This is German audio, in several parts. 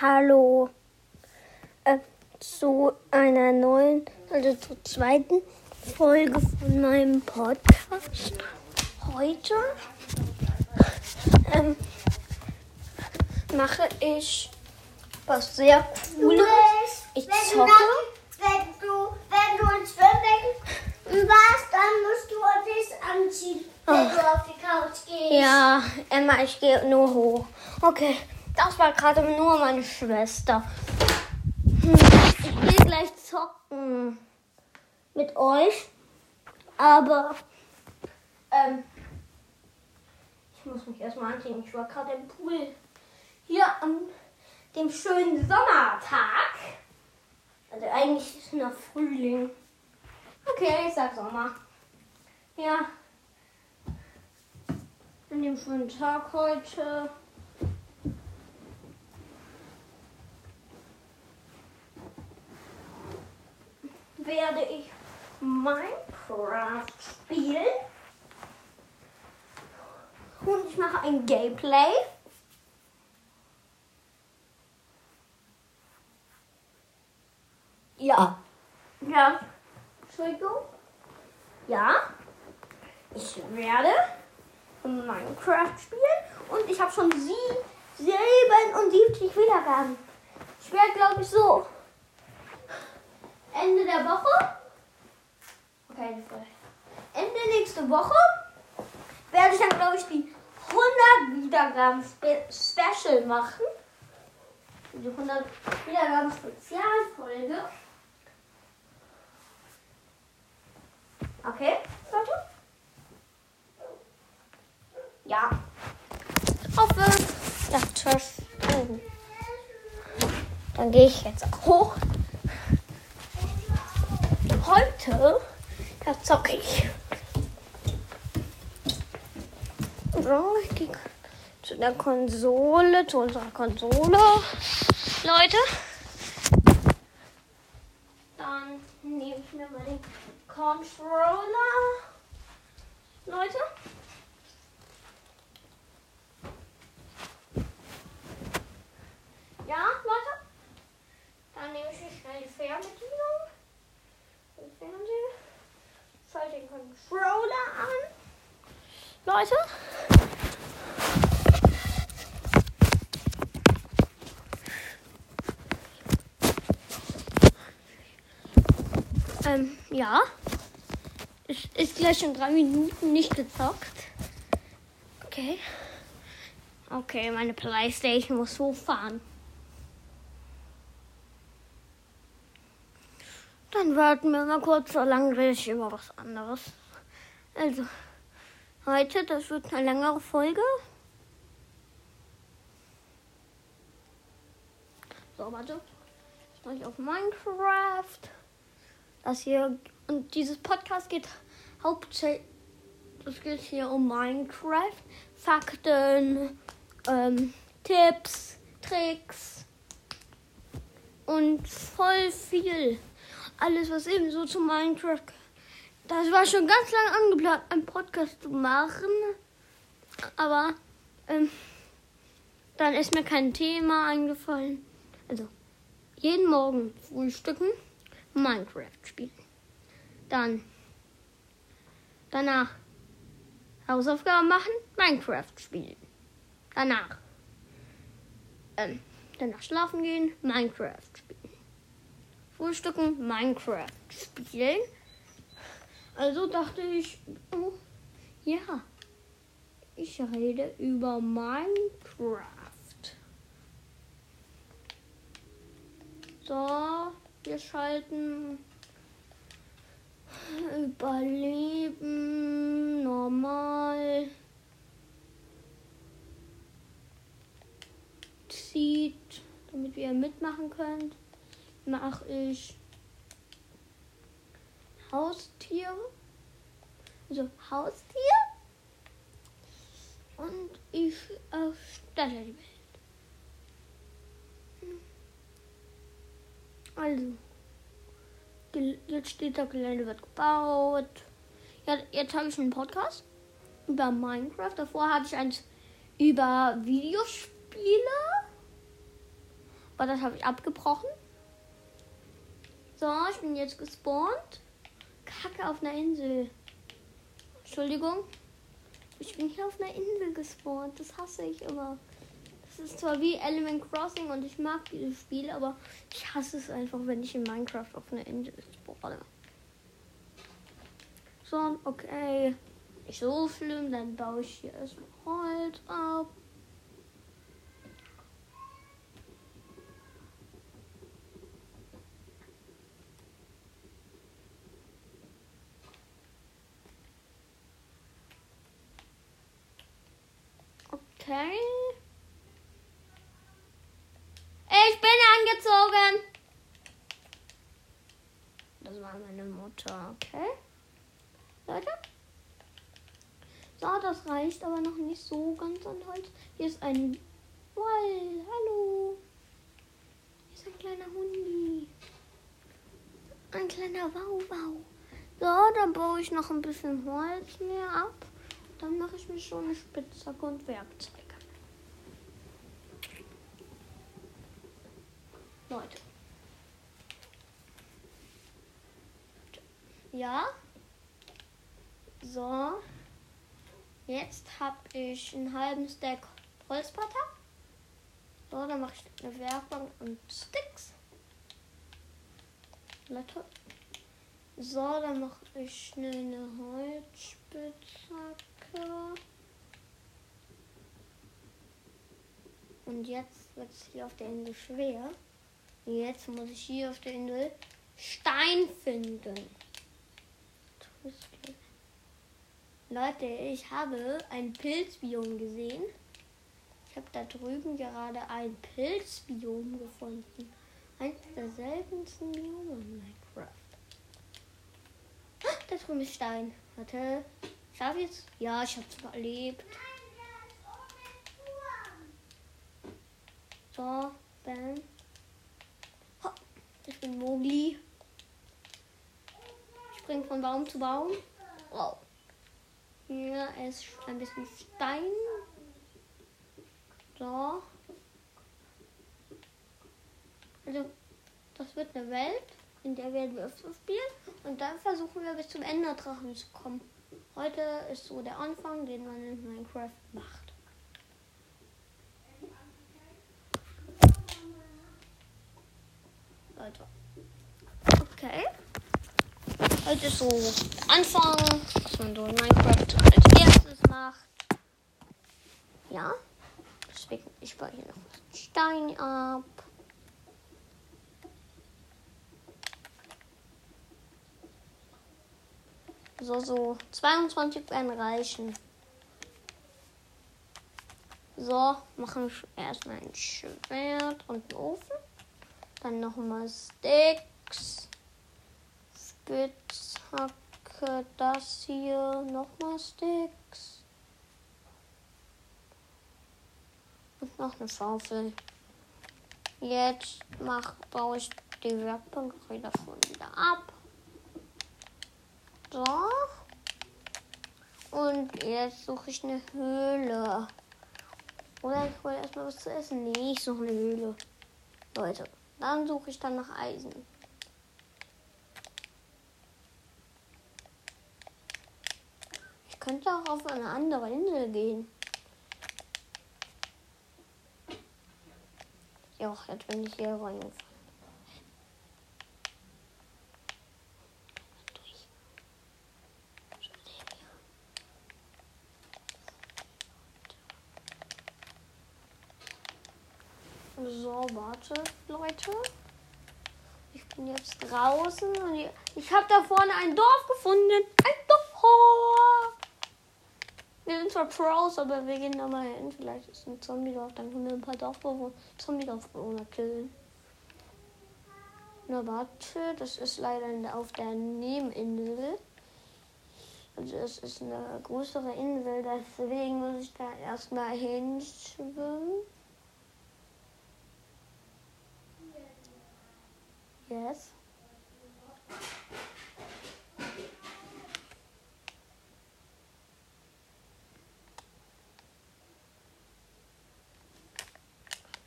Hallo äh, zu einer neuen, also zur zweiten Folge von meinem Podcast. Heute ähm, mache ich was sehr Cooles. Ich wenn du, zocke. wenn du, wenn du ins Schwimmbecken warst, dann musst du das anziehen, wenn du auf die Couch gehst. Ja, Emma, ich gehe nur hoch. Okay, das war gerade nur meine Schwester. Hm, Ich will gleich zocken mit euch, aber ähm, ich muss mich erstmal anziehen. Ich war gerade im Pool. Hier an dem schönen Sommertag. Also eigentlich ist es noch Frühling. Okay, ich sag Sommer. Ja, an dem schönen Tag heute. Werde ich Minecraft spielen. Und ich mache ein Gameplay. Ja. Ja. Entschuldigung. Ja. Ich werde Minecraft spielen und ich habe schon sie 77 Wiedergaben. Ich werde, glaube ich, so Ende der Woche. Okay, Ende nächste Woche werde ich dann, glaube ich, die 100 Wiedergaben Spe Special machen. Die 100 Wiedergaben Spezialfolge. Okay, Leute? Ja. Hoffe. Ja, tschüss. Dann gehe ich jetzt auch hoch. Heute, da zocke ich. So, ich gehe zu der Konsole, zu unserer Konsole. Leute. Dann nehme ich mir mal den Controller. Leute. Ja, Leute. Dann nehme ich hier schnell die Fernbedienung. Den Fernseher. Schalte den Controller an. Leute. Ähm, ja. Es ist gleich schon drei Minuten nicht gezockt. Okay. Okay, meine Playstation muss hochfahren. Dann warten wir mal kurz, so lange rede ich über was anderes. Also, heute, das wird eine längere Folge. So, warte. Ich mache ich auf Minecraft. Das hier, und dieses Podcast geht hauptsächlich, es geht hier um Minecraft. Fakten, ähm, Tipps, Tricks und voll viel. Alles, was eben so zu Minecraft. Das war schon ganz lange angeplant, einen Podcast zu machen. Aber ähm, dann ist mir kein Thema eingefallen. Also, jeden Morgen frühstücken, Minecraft spielen. Dann, danach Hausaufgaben machen, Minecraft spielen. Danach, ähm, danach schlafen gehen, Minecraft spielen. Frühstücken, Minecraft spielen. Also dachte ich, oh, ja, ich rede über Minecraft. So, wir schalten Überleben, normal. Zieht, damit ihr mitmachen könnt, mache ich Haustiere. Also Haustier. Und ich erstelle die Welt. Also. Gel- Jetzt steht da, Gelände wird gebaut. Ja, jetzt habe ich einen Podcast über Minecraft. Davor hatte ich eins über Videospiele. Aber das habe ich abgebrochen. So, ich bin jetzt gespawnt. Kacke auf einer Insel. Entschuldigung. Ich bin hier auf einer Insel gespawnt. Das hasse ich immer. Das ist zwar wie Element Crossing und ich mag dieses Spiel, aber ich hasse es einfach, wenn ich in Minecraft auf einer Insel spawne. So, okay. Nicht so schlimm, dann baue ich hier erstmal Holz ab. Okay. Ich bin angezogen. Das war meine Mutter, okay? Leute. So, das reicht aber noch nicht so ganz an Holz. Hier ist ein Wall. Hallo. Hier ist ein kleiner Hundi. Ein kleiner Wauwau. So, dann baue ich noch ein bisschen Holz mehr ab. Dann mache ich mir schon eine Spitzhacke und Werkzeuge. Leute. Ja. So. Jetzt habe ich einen halben Stack Holzblätter. So, dann mache ich eine Werkbank und Sticks. Leute. So, dann mache ich schnell eine Holzspitzhacke. Und jetzt wird es hier auf der Insel schwer. Jetzt muss ich hier auf der Insel Stein finden. Leute, ich habe ein Pilzbiom gesehen. Ich habe da drüben gerade ein Pilzbiom gefunden. Eines der seltensten Biome in Minecraft. Ah, da drüben ist Stein. Warte. Schaffe ich es? Ja, ich habe es überlebt. So, bam. Ich bin Mogli. Ich spring von Baum zu Baum. Wow. Hier ist ein bisschen Stein. So. Also, das wird eine Welt, in der werden wir öfter spielen. Und dann versuchen wir bis zum Enderdrachen zu kommen. Heute ist so der Anfang, den man in Minecraft macht. Leute. Okay. Heute ist so der Anfang, was man so in Minecraft als erstes macht. Ja. Deswegen, ich baue hier noch was Stein ab. So, so 22 werden reichen. So, machen wir erstmal ein Schwert und einen Ofen. Dann nochmal Sticks. Spitzhacke, das hier. Nochmal Sticks. Und noch eine Schaufel. Jetzt mach, baue ich die Werkbank davon wieder ab. So. Und jetzt suche ich eine Höhle. Oder ich hole erstmal was zu essen. Nee, ich suche eine Höhle. Leute, dann suche ich dann nach Eisen. Ich könnte auch auf eine andere Insel gehen. Ja, jetzt bin ich hier reingefallen. So, warte, Leute. Ich bin jetzt draußen und ich, ich habe da vorne ein Dorf gefunden. Ein Dorf. Wir sind zwar Pros, aber wir gehen da mal hin. Vielleicht ist ein Zombie-Dorf, dann können wir ein paar Dorfbewohner, Zombie-Dorfbewohner killen. Na, warte, das ist leider auf der Nebeninsel. Also es ist eine größere Insel, deswegen muss ich da erstmal hinschwimmen. Yes.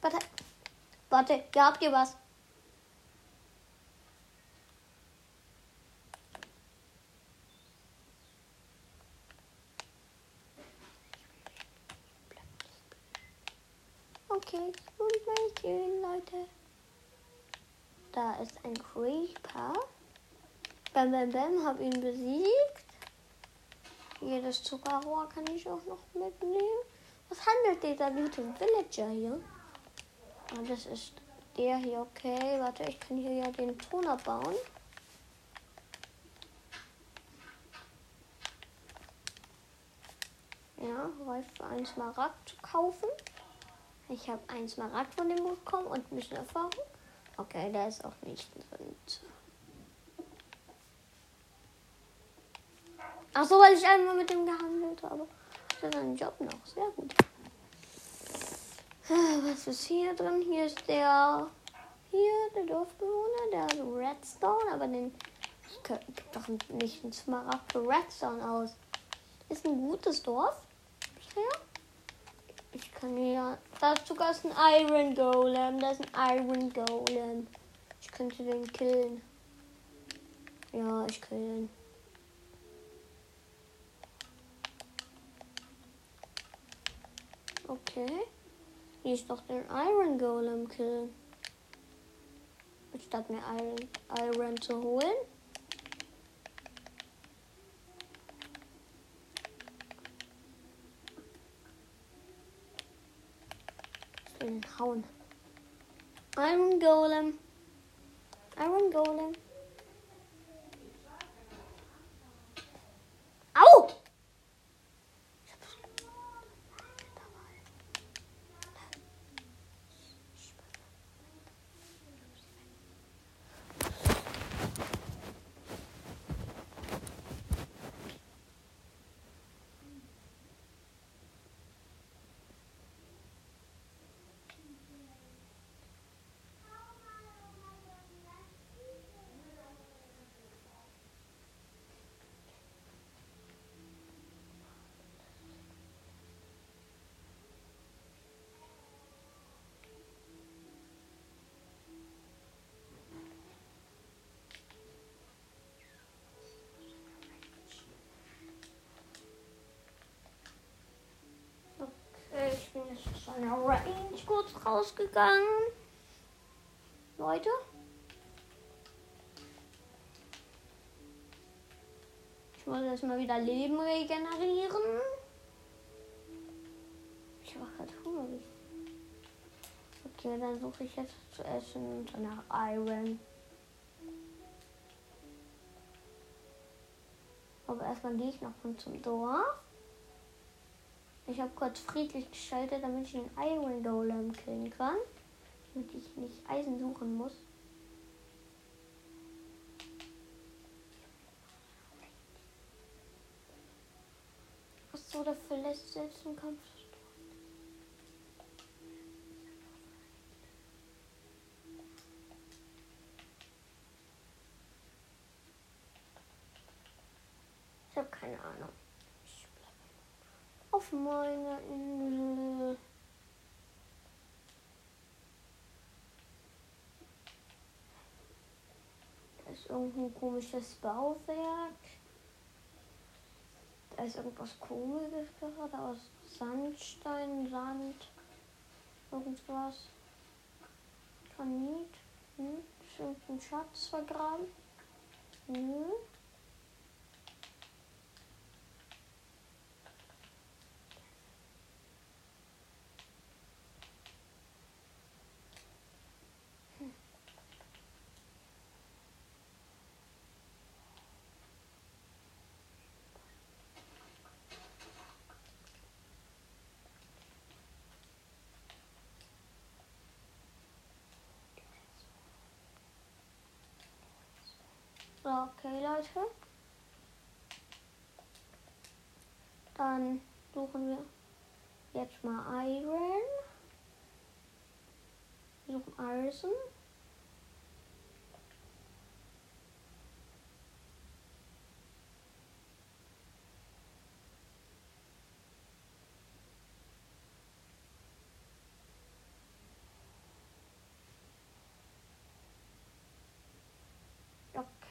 Warte. Warte, hier habt ihr was. Okay, gut Mädchen, Leute. Da ist ein Creeper. Bam, bam, bam, hab ihn besiegt. Jedes Zuckerrohr kann ich auch noch mitnehmen. Was handelt dieser gute Villager hier? Ah, das ist der hier, okay. Warte, ich kann hier ja den Ton abbauen. Ja, Wolf für einen Smaragd zu kaufen. Ich habe einen Smaragd von dem bekommen und ein bisschen Erfahrung. Okay, der ist auch nicht drin. Ach so, weil ich einmal mit dem gehandelt habe. Das ist ein Job noch. Sehr gut. Was ist hier drin? Hier ist der. Hier, der Dorfbewohner, der hat Redstone, aber den. Ich gibt doch nicht ein Smaragd für Redstone aus. Ist ein gutes Dorf. Bisher. Ich kann hier. Da ist sogar ein Iron Golem. Da ist ein Iron Golem. Ich könnte den killen. Ja, ich kill den. Okay. Hier ist doch den Iron Golem killen. Statt mir Iron, Iron zu holen. Ihn hauen. Iron Golem. Iron Golem. Range kurz rausgegangen. Leute. Ich muss erstmal wieder Leben regenerieren. Ich habe gerade Hunger. Okay, dann suche ich jetzt zu essen und danach Iron. Aber erstmal gehe ich noch von zum Dorf. Ich habe kurz friedlich geschaltet, damit ich den Iron Golem killen kann. Damit ich nicht Eisen suchen muss. Was so der verlässt selbst im Kampf. Ich habe keine Ahnung. Ich bleib auf meiner Insel. Da ist irgendwo ein komisches Bauwerk. Da ist irgendwas komisches gerade aus Sandstein, Sand, irgendwas. Granit. Hm? Ist irgendein Schatz vergraben? So, okay, Leute. Dann suchen wir jetzt mal Iron. Wir suchen Eisen.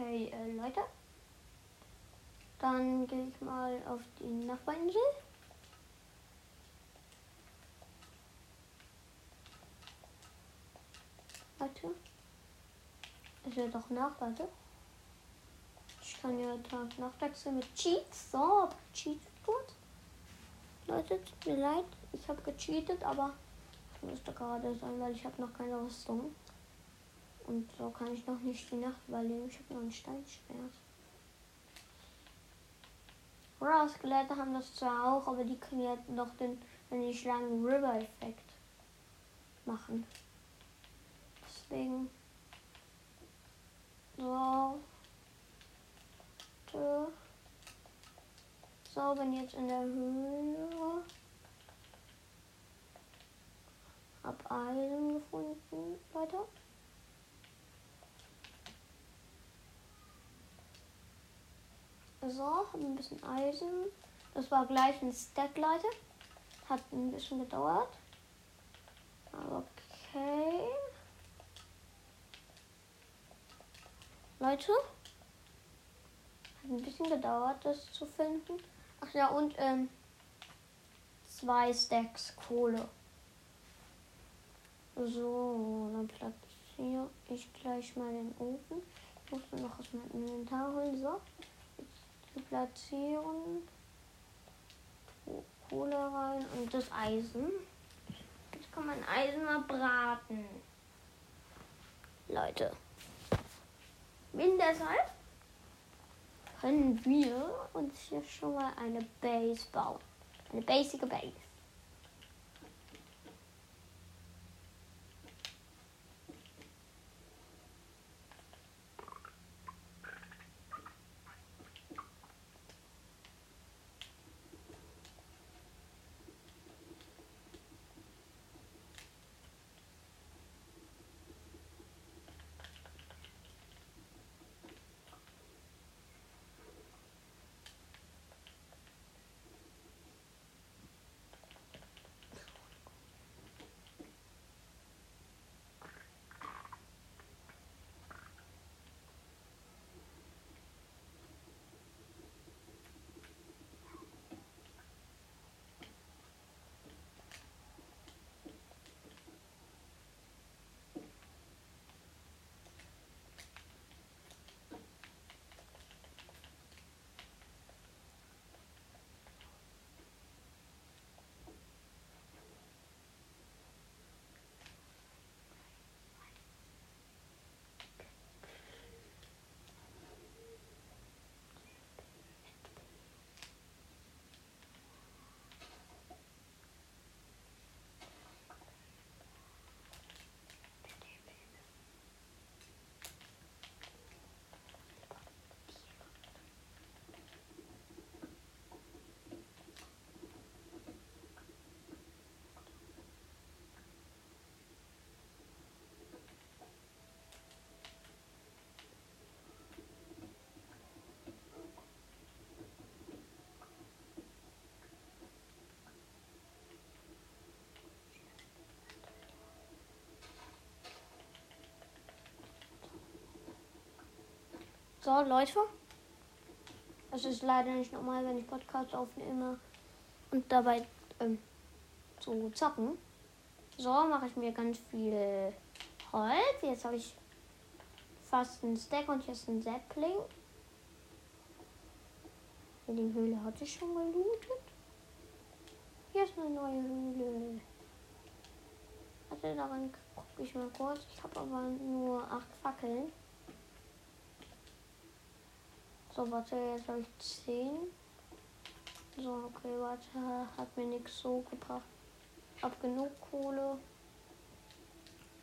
Okay, äh, Leute. Dann gehe ich mal auf die Nachbarinsel. Warte. Es wird doch nach, warte. Ich kann ja Tag Nacht wechseln mit Cheats. So, cheatet kurz. Leute, tut mir leid. Ich habe gecheatet, aber es müsste gerade sein, weil ich habe noch keine Rüstung. Und so kann ich noch nicht die Nacht überleben. Ich habe noch ein Steinschwert. Oder Skelette haben das zwar auch, aber die können ja noch den, den nicht langen River-Effekt machen. Deswegen. So. So, bin jetzt in der Höhle. Hab Eisen gefunden. Weiter. So, ein bisschen Eisen. Das war gleich ein Stack, Leute. Hat ein bisschen gedauert. Okay. Leute. Hat ein bisschen gedauert, das zu finden. Ach ja, und ähm, zwei Stacks Kohle. So, dann platziere ich gleich mal den Ofen. Ich muss noch aus meinem Inventar holen. So, jetzt platzieren. Kohle rein und das Eisen. Jetzt kann man Eisen mal braten. Leute. Bin deshalb können wir uns hier schon mal eine Base bauen. Eine basic Base. So, Leute. Es ist leider nicht normal, wenn ich Podcasts aufnehme und dabei ähm, zu zocken. So, mache ich mir ganz viel Holz. Jetzt habe ich fast einen Stack und jetzt einen Sapling. Die Höhle hatte ich schon gelootet. Hier ist eine neue Höhle. Also daran gucke ich mal kurz. Ich habe aber nur acht Fackeln. So, warte, jetzt habe ich 10. So, okay, warte, hat mir nichts so gebracht. Hab genug Kohle.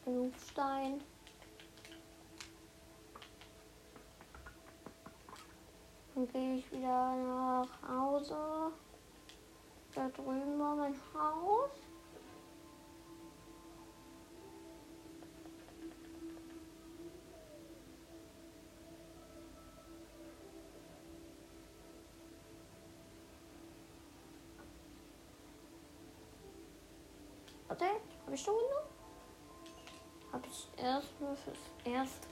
Genug Stein. Dann gehe ich wieder nach Hause. Da drüben war mein Haus. Warte, habe ich schon genommen? Habe ich erst nur fürs erst.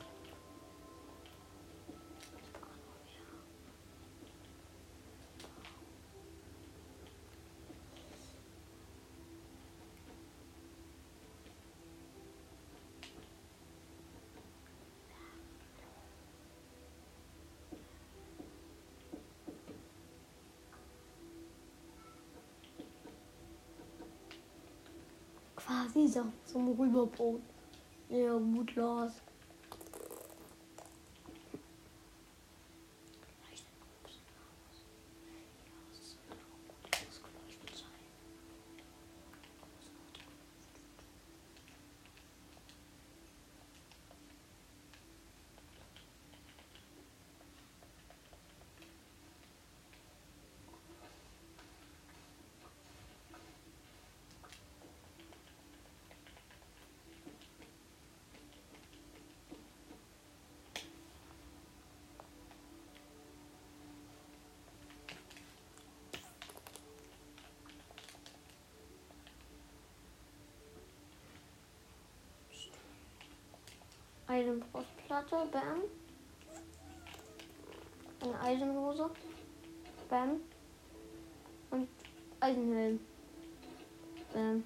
Quasi so zum Rüberbrot. Ja, gut los. Eisenbrustplatte, bam. Eine Eisenhose, bam. Und Eisenhelm, bam.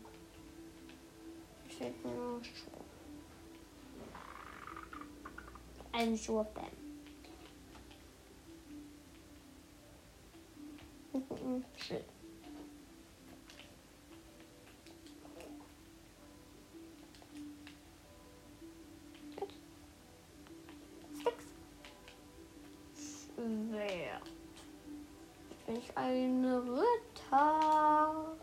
Fehlt mir noch Schuhe. Eisenschuhe, bam. Schild. Bin ich eine Ritter?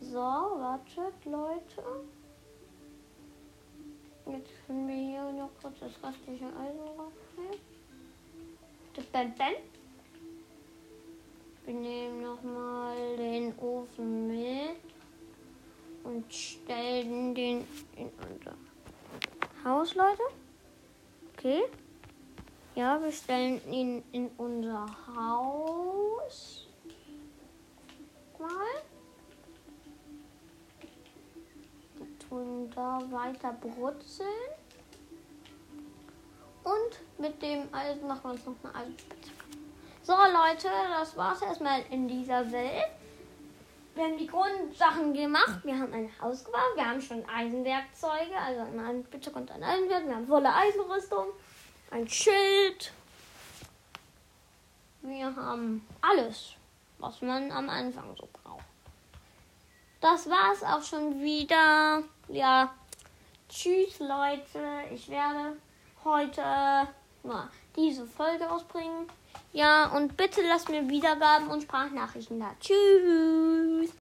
So, wartet, Leute. Jetzt können wir hier noch kurz das restliche Eisen rausnehmen. Das Ben Ben. Wir nehmen nochmal den Ofen mit und stellen den in unser Haus, Leute. Okay. Ja, wir stellen ihn in unser Haus. Mal. Wir tun da weiter brutzeln. Und mit dem Eisen machen wir uns noch eine Eisenspitze. So, Leute, das war's erstmal in dieser Welt. Wir haben die Grundsachen gemacht. Wir haben ein Haus gebaut. Wir haben schon Eisenwerkzeuge, also eine Eisenspitze und ein Eisenwerk. Wir haben volle Eisenrüstung, ein Schild. Wir haben alles, was man am Anfang so braucht. Das war's auch schon wieder. Ja, tschüss Leute. Ich werde heute nur diese Folge ausbringen. Ja, und bitte lasst mir Wiedergaben und Sprachnachrichten da. Tschüss.